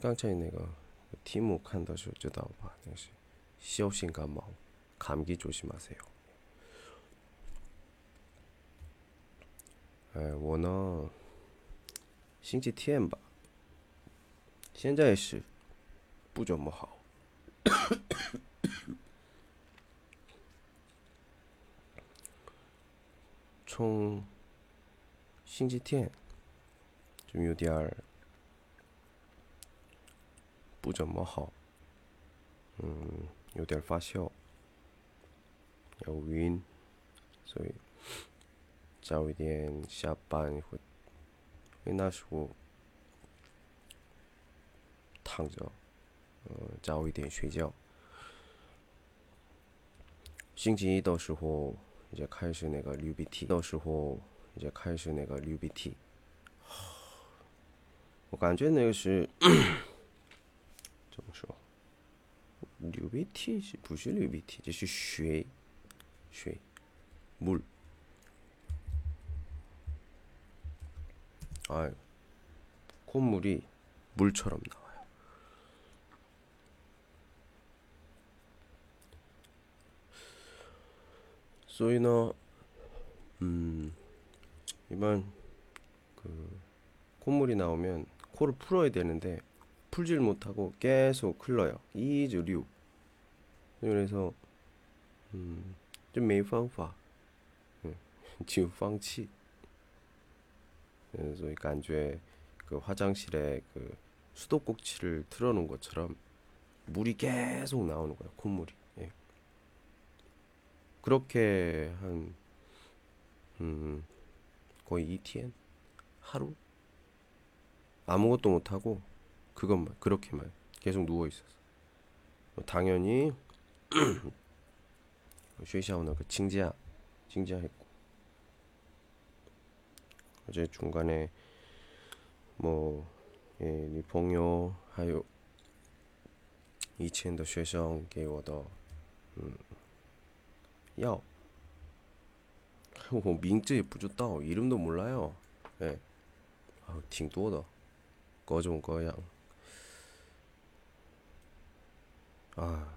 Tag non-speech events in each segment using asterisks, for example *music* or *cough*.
刚才那个题目看的时候知道吧？那是小心感冒， 감기 조심하세요. 哎，我呢，星期天吧，现在是不怎么好。从星期天就有点儿 不怎么好，嗯，有点发烧，有晕，所以早一点下班会，因为那时候躺着，嗯，早一点睡觉。星期一的时候也开始那个流鼻涕到时候也开始那个流鼻涕，*sighs* 我感觉那个是 流鼻涕是不是流鼻涕？就是水，水，물。 아, 콧물이 물처럼 나와요. 소이너, 음, 이번 그 콧물이 나오면 코를 풀어야 되는데 풀질 못하고 계속 흘러요. 이즈류. 그래서 음, 좀 메이팡파. 지금 팡치. 그래서 그러니까 간주에 그 화장실에 그 수도꼭지를 틀어놓은 것처럼 물이 계속 나오는 거야 콧물이. 예. 그렇게 한 음, 거의 ETN 하루? 아무것도 못하고 그것만 그렇게만 계속 누워 있었어 뭐 당연히 어, 쉬샤오나가 징지야 징지야 했고. 어제 중간에 뭐 예, 니봉요 하요 이첸더 쉐성 게워더 음. 야. 뭐, 오, 밍즈 예쁘졌다. 이름도 몰라요. 예. 아우 팅도더 거종 거양. 아.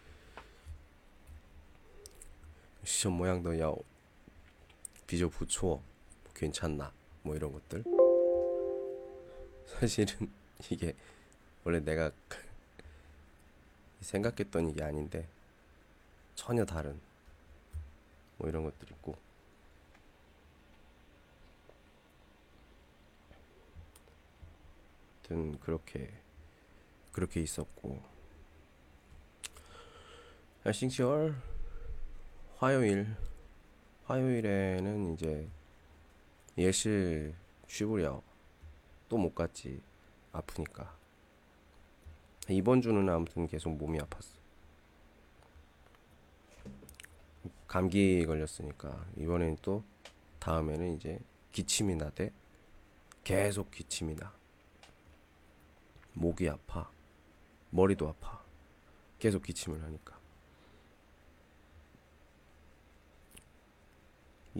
시험 모양도 야 비교 부초 괜찮나 뭐 이런 것들. 사실은 *laughs* 이게 원래 내가 생각했던 이게 아닌데 전혀 다른 뭐 이런 것들 있고. 하여튼 그렇게 그렇게 있었고. 아, 싱시월 화요일 화요일에는 이제 예실 쉬부려 또 못 갔지 아프니까 이번 주는 아무튼 계속 몸이 아팠어 감기 걸렸으니까 이번엔 또 다음에는 이제 기침이 나대 계속 기침이 나. 목이 아파. 머리도 아파. 계속 기침을 하니까.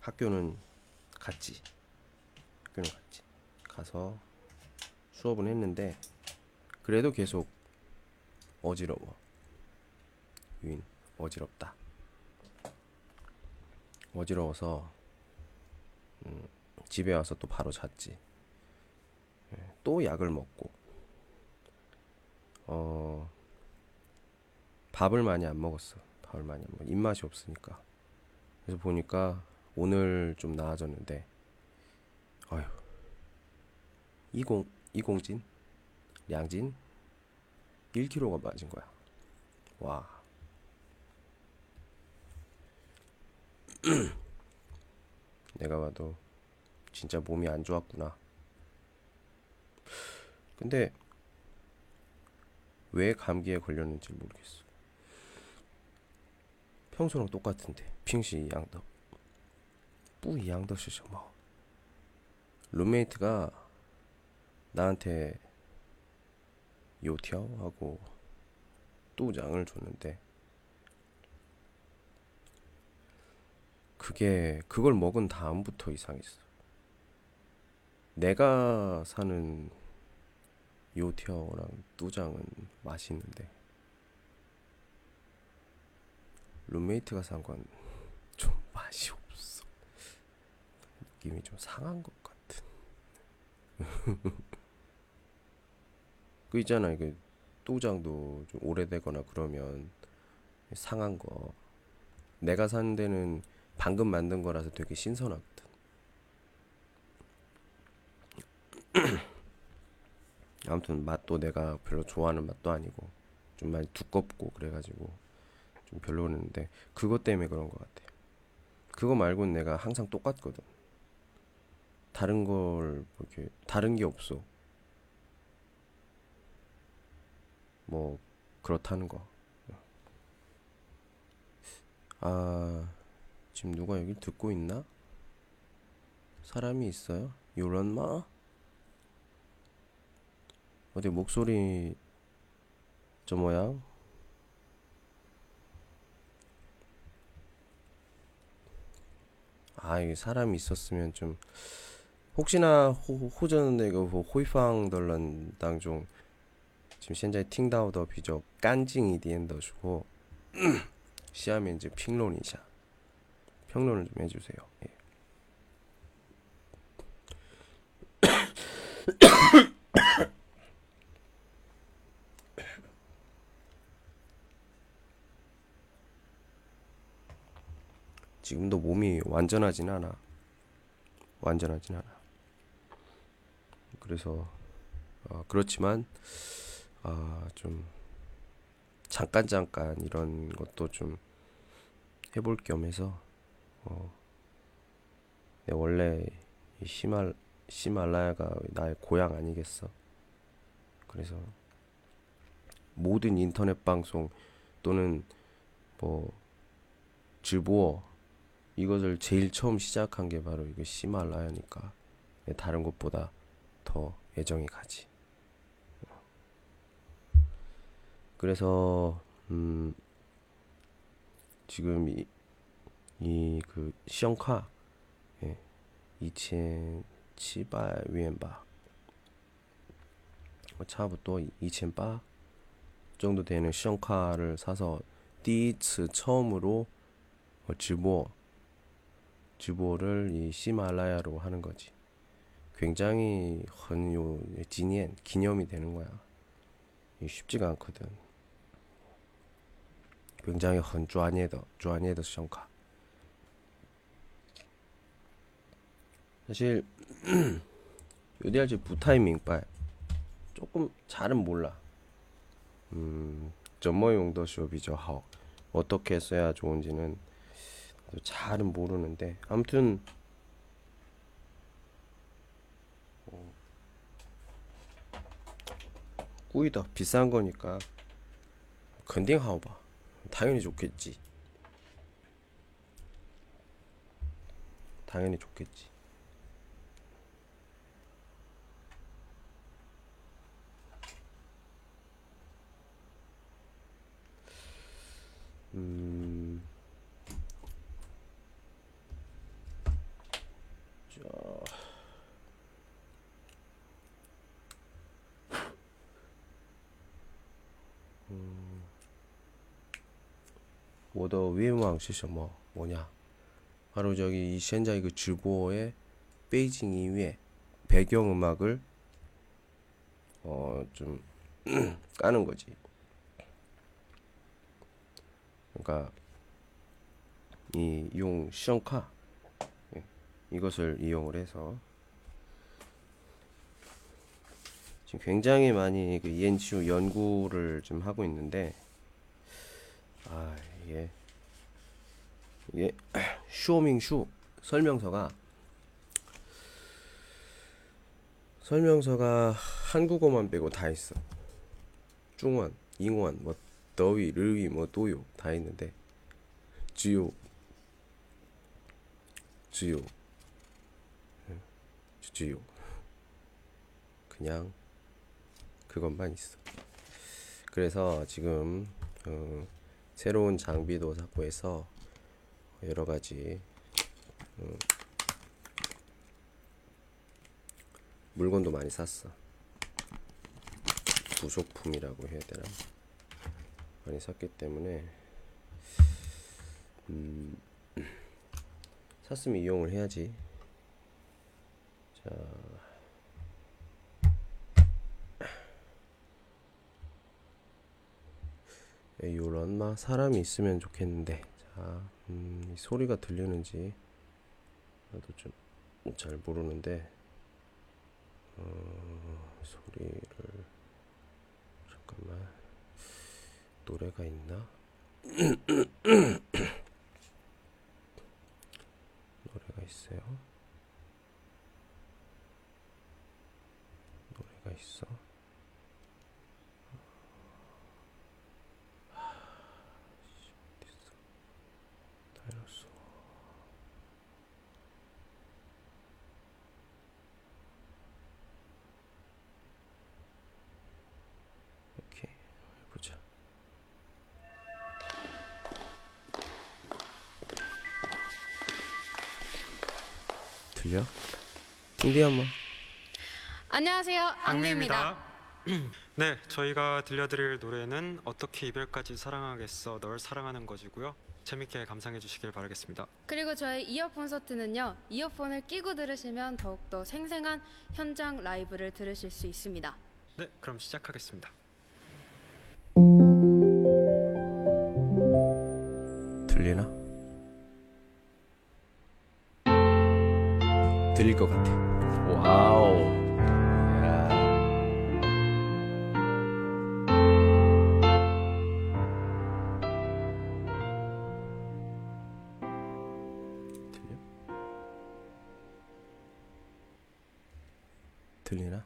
학교는 갔지. 학교는 갔지. 가서 수업은 했는데 그래도 계속 어지러워. 유인 어지럽다. 어지러워서 음, 집에 와서 또 바로 잤지. 예, 또 약을 먹고 어 밥을 많이 안 먹었어. 밥을 많이 안 먹. 입맛이 없으니까. 그래서 보니까 오늘 좀 나아졌는데 아휴 이공 이공진 양진 1kg가 맞은 거야. 와. *clears throat* 내가 봐도 진짜 몸이 안 좋았구나. 근데 왜 감기에 걸렸는지 모르겠어. 평소랑 똑같은데, 핑시 양덕. 不一样的是什么? 룸메이트가 나한테 요티아오하고 또장을 줬는데 그게 그걸 먹은 다음부터 이상했어. 내가 사는 요티아오랑 뚜장은 맛있는데 룸메이트가 산 건 좀 맛이 없어. 느낌이 좀 상한 것 같은. *laughs* 그 있잖아, 그 또장도 좀 오래되거나 그러면 상한 거. 내가 산 데는 방금 만든 거라서 되게 신선하거든. *clears throat* 아무튼 맛도 내가 별로 좋아하는 맛도 아니고 좀 많이 두껍고 그래가지고 좀 별로였는데 그것 때문에 그런 것 같아. 그거 말고는 내가 항상 똑같거든. 다른 걸 이렇게 다른 게 없어. 뭐 그렇다는 거. 아 지금 누가 여기 듣고 있나? 사람이 있어요? 요런 마? 어디 목소리 저 모양? 아, 이게 사람이 있었으면 좀 혹시나 호전의 그 호이팡 덜런 당중 지금 현재 팅다우더 비적 깐징이 디엔더주고 *clears throat* 시하면 이제 핑론이샤 평론을 좀 해주세요. 예. *coughs* 지금도 몸이 완전하진 않아. 완전하진 않아. 그래서 어, 그렇지만 아, 좀 잠깐 잠깐 이런 것도 좀 해볼 겸해서 어, 내 원래 이 시말 시말라야가 나의 고향 아니겠어. 그래서 모든 인터넷 방송 또는 뭐直播 이것을 제일 처음 시작한 게 바로 이거 시말라야니까 다른 것보다 더 애정이 가지. 그래서 음 지금 이 이 그 시험카 예, 2,700위엔바 뭐 차부터 2,800 정도 되는 시험카를 사서 第一次 처음으로 어,直播 直播를 이 시말라야로 하는 거지. 굉장히 헌요 진이엔 기념이 되는 거야. 쉽지가 않거든. 굉장히 헌조아니에더 조아니에더 성가. 사실 요디할지 부타이 밍빨 조금 잘은 몰라. 음, 점머 용도 쇼비저 하오 어떻게 써야 좋은지는 잘은 모르는데 아무튼 꾸이다. 비싼 거니까. 건딩하오 봐. 당연히 좋겠지. 당연히 좋겠지. 음. 我的愿望是什么? 뭐냐? 바로 저기 이 현재 그直播의 베이징 이후에 배경 음악을 어 좀 *clears throat* 까는 거지. 그러니까 이용 시험카 예, 이것을 이용을 해서 지금 굉장히 많이 그 ENCU 연구를 좀 하고 있는데 아 이게 이게 쇼밍슈 설명서가 설명서가 한국어만 빼고 다 있어. 중원, 잉원, 뭐 더위, 르위, 뭐 도요 다 있는데 지요, 지요, 응, 지요. 그냥 그것만 있어. 그래서 지금 어, 새로운 장비도 샀고 해서 여러 가지 어, 물건도 많이 샀어. 부속품이라고 해야 되나? 많이 샀기 때문에 음, 샀으면 이용을 해야지. 자, 요런 마 사람이 있으면 좋겠는데, 자, 음, 이 소리가 들리는지 나도 좀 잘 모르는데, 어, 소리를 잠깐만. 노래가 있나? *clears throat* 노래가 있어요. 들려? 인디 한번. 안녕하세요. 악미입니다. *clears throat* 네, 저희가 들려드릴 노래는 어떻게 이별까지 사랑하겠어 널 사랑하는 거지고요. 재밌게 감상해 주시길 바라겠습니다. 그리고 저희 이어폰 서트는요. 이어폰을 끼고 들으시면 더욱더 생생한 현장 라이브를 들으실 수 있습니다. 네, 그럼 시작하겠습니다. 들리나? 들릴 것 같아. 와우. 들리나?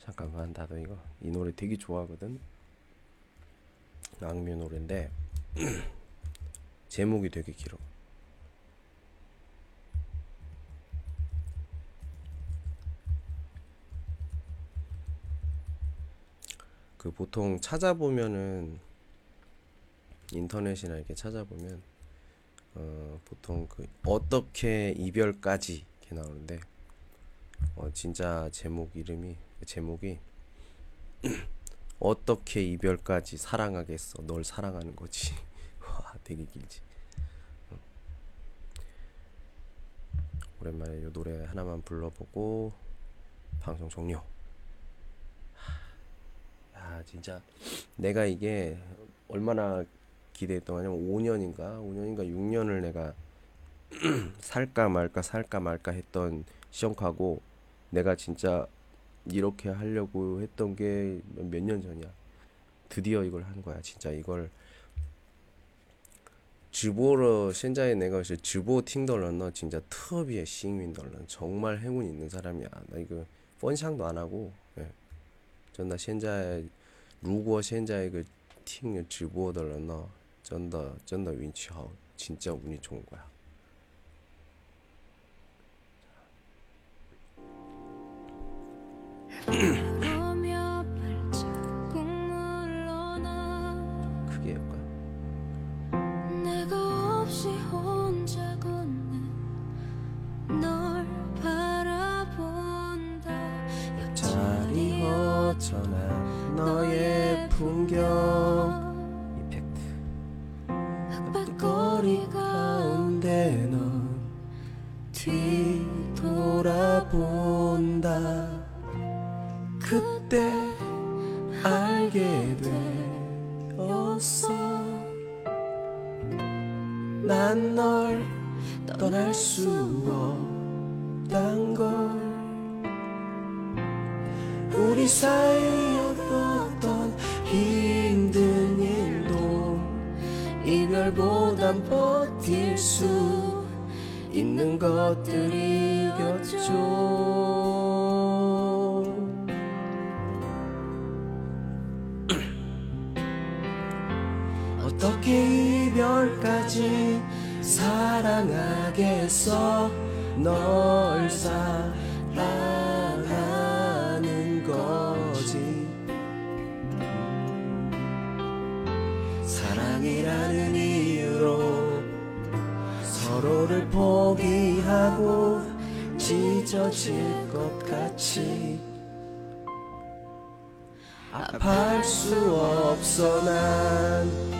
잠깐만 나도 이거 이 노래 되게 좋아하거든. 악뮤 노래인데 *clears throat* 제목이 되게 길어. 그 보통 찾아보면은 인터넷이나 이렇게 찾아보면 어 보통 그 어떻게 이별까지 이렇게 나오는데 어 진짜 제목 이름이 제목이 *clears throat* 어떻게 이별까지 사랑하겠어? 널 사랑하는 거지. *laughs* 와 되게 길지. 응. 오랜만에 이 노래 하나만 불러보고 방송 종료 야 진짜 내가 이게 얼마나 기대했던 거냐면 5년인가 5년인가 6년을 내가 *clears throat* 살까 말까 살까 말까 했던 시험하고 내가 진짜 이렇게 하려고 했던 게 몇 년 전이야. 드디어 이걸 한 거야. 진짜 이걸 直播了，现在那个是直播听的人呢， 진짜 特别幸运的人， 정말 행운 있는 사람이야. 나 이거 分享도 안 하고, 예. 真的现在如果现在그听直播的人呢，真的真的运气好， 진짜 운이 좋은 거야. *clears throat* 우리 사이 어떤 힘든 일도 이별보단 버틸 수 있는 것들이겠죠. *clears throat* 어떻게 이별까지 사랑하겠어? 널 사랑 사랑이라는 이유로 서로를 포기하고 찢어질 것 같이 아파할 수 없어 난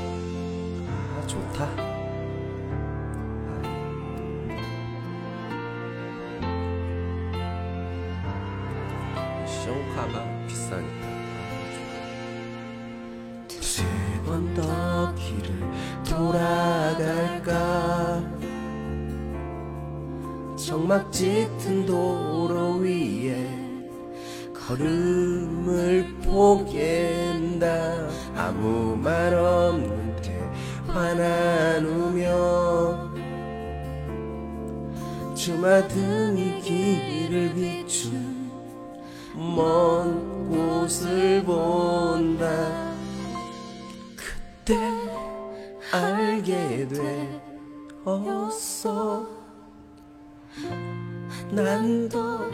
정막 짙은 도로 위에 걸음을 포기한다. 아무 말 없는 대화 나누며 주마등이 길을 비춘 먼 곳을 본다. 그때 알게 되었어 난더갈수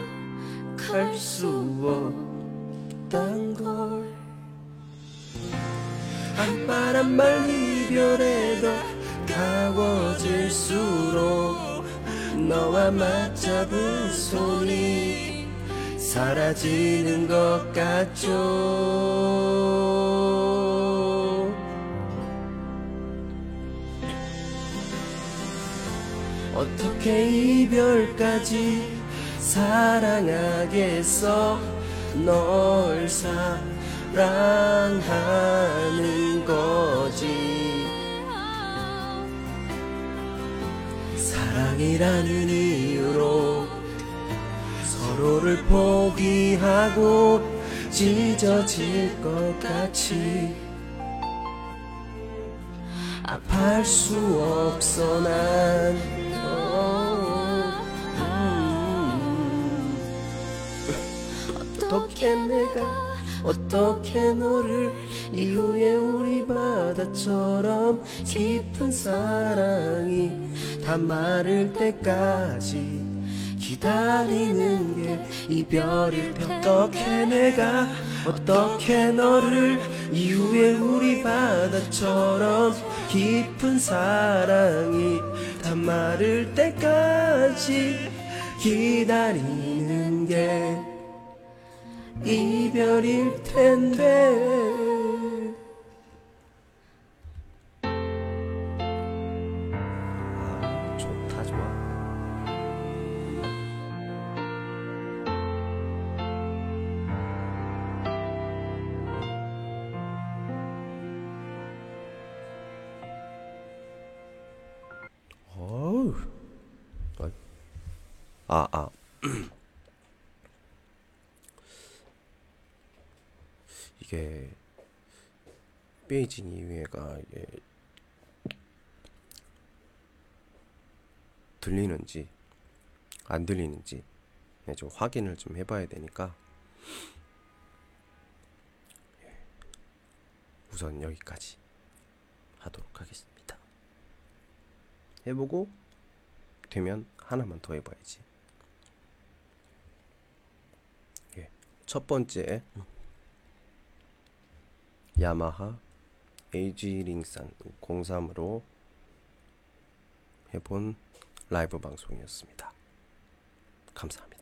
없단 걸. 한말 한말 이별에 더 가워질수록 너와 맞잡은 손이 사라지는 것 같죠 어떻게 이별까지 사랑하겠어? 널 사랑하는 거지. 사랑이라는 이유로 서로를 포기하고 찢어질 것 같이 아파할 수 없어 난 어떻게 내가 어떻게 너를 이후에 우리 바다처럼 깊은 사랑이 다 마를 때까지 기다리는 게 이별일 테 어떻게 내가 어떻게 너를 이후에 우리 바다처럼 깊은 사랑이 다 마를 때까지 기다리는 게 이별일 텐데 베이징 이외가 예, 들리는지 안 들리는지 예, 좀 확인을 좀 해봐야 되니까 예, 우선 여기까지 하도록 하겠습니다. 해보고 되면 하나만 더 해봐야지. 예, 첫 번째 야마하 에이지 링산 03으로 해본 라이브 방송이었습니다. 감사합니다.